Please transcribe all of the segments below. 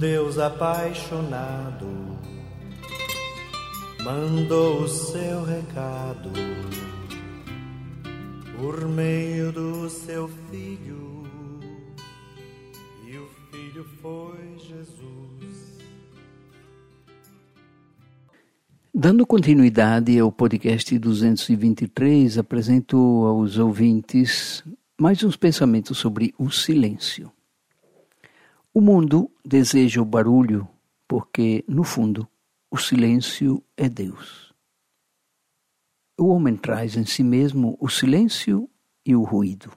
Deus apaixonado mandou o seu recado por meio do seu filho, e o filho foi Jesus. Dando continuidade ao podcast 223, apresento aos ouvintes mais uns pensamentos sobre o silêncio. O mundo deseja o barulho porque, no fundo, o silêncio é Deus. O homem traz em si mesmo o silêncio e o ruído.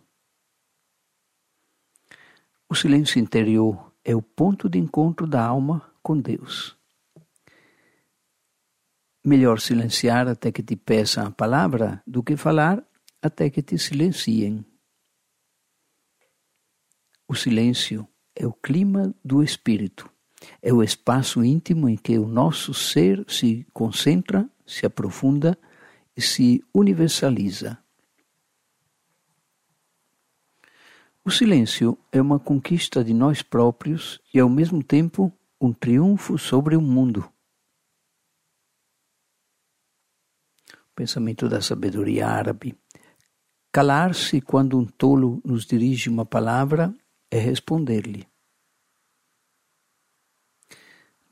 O silêncio interior é o ponto de encontro da alma com Deus. Melhor silenciar até que te peçam a palavra do que falar até que te silenciem. O silêncio é o clima do espírito, é o espaço íntimo em que o nosso ser se concentra, se aprofunda e se universaliza. O silêncio é uma conquista de nós próprios e, ao mesmo tempo, um triunfo sobre o mundo. pensamento da sabedoria árabe. Calar-se quando um tolo nos dirige uma palavra é responder-lhe.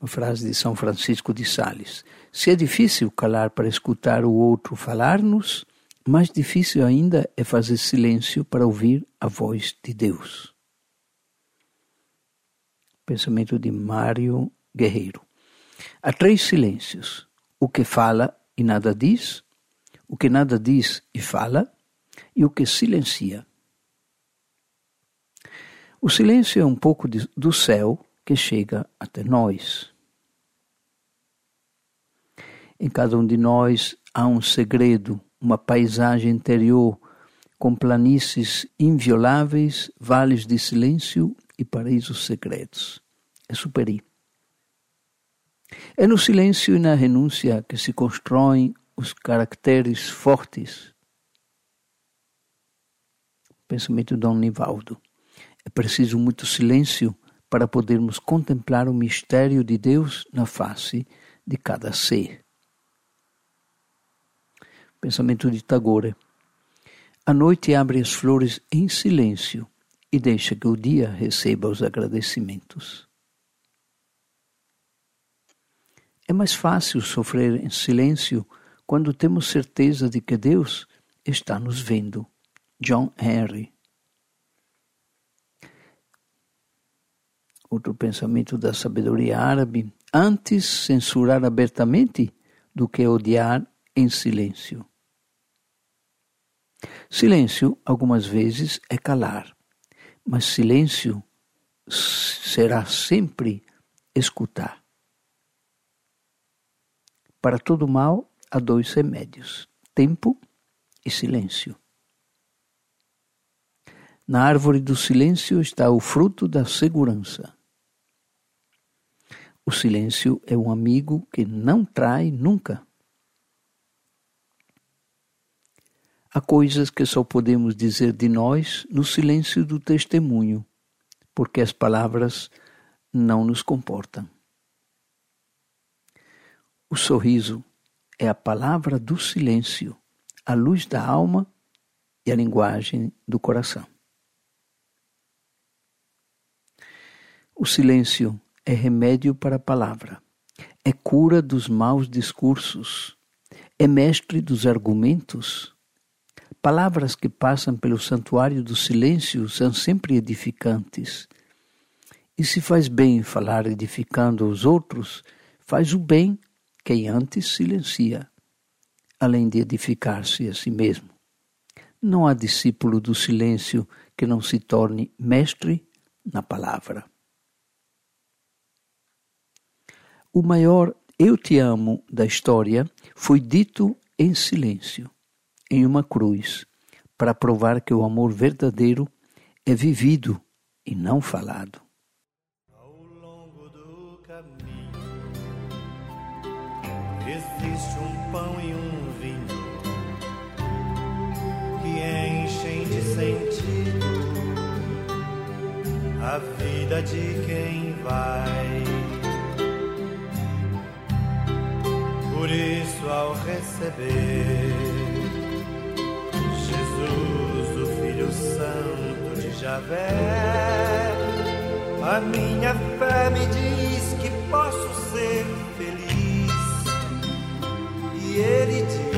Uma frase de São Francisco de Sales. Se é difícil calar para escutar o outro falar-nos, mais difícil ainda é fazer silêncio para ouvir a voz de Deus. Pensamento de Mário Guerreiro. Há três silêncios: o que fala e nada diz, o que nada diz e fala, e o que silencia. O silêncio é um pouco de, do céu que chega até nós. Em cada um de nós há um segredo, uma paisagem interior com planícies invioláveis, vales de silêncio e paraísos secretos. É superi. É no silêncio e na renúncia que se constroem os caracteres fortes. Pensamento de Dom Nivaldo. É preciso muito silêncio para podermos contemplar o mistério de Deus na face de cada ser. Pensamento de Tagore. A noite abre as flores em silêncio e deixa que o dia receba os agradecimentos. É mais fácil sofrer em silêncio quando temos certeza de que Deus está nos vendo. John Henry. Outro pensamento da sabedoria árabe: antes censurar abertamente do que odiar em silêncio. Silêncio, algumas vezes, é calar, mas silêncio será sempre escutar. Para todo mal, há dois remédios: tempo e silêncio. Na árvore do silêncio está o fruto da segurança. O silêncio é um amigo que não trai nunca. Há coisas que só podemos dizer de nós no silêncio do testemunho, porque as palavras não nos comportam. O sorriso é a palavra do silêncio, a luz da alma e a linguagem do coração. O silêncio é remédio para a palavra, é cura dos maus discursos, é mestre dos argumentos. Palavras que passam pelo santuário do silêncio são sempre edificantes. E se faz bem falar edificando os outros, faz o bem quem antes silencia, além de edificar-se a si mesmo. Não há discípulo do silêncio que não se torne mestre na palavra. O maior eu te amo da história foi dito em silêncio, em uma cruz, para provar que o amor verdadeiro é vivido e não falado. Existe um pão e um vinho que enchem de sentido a vida de quem receber Jesus, o Filho Santo de Javé, a minha fé me diz que posso ser feliz. E ele diz.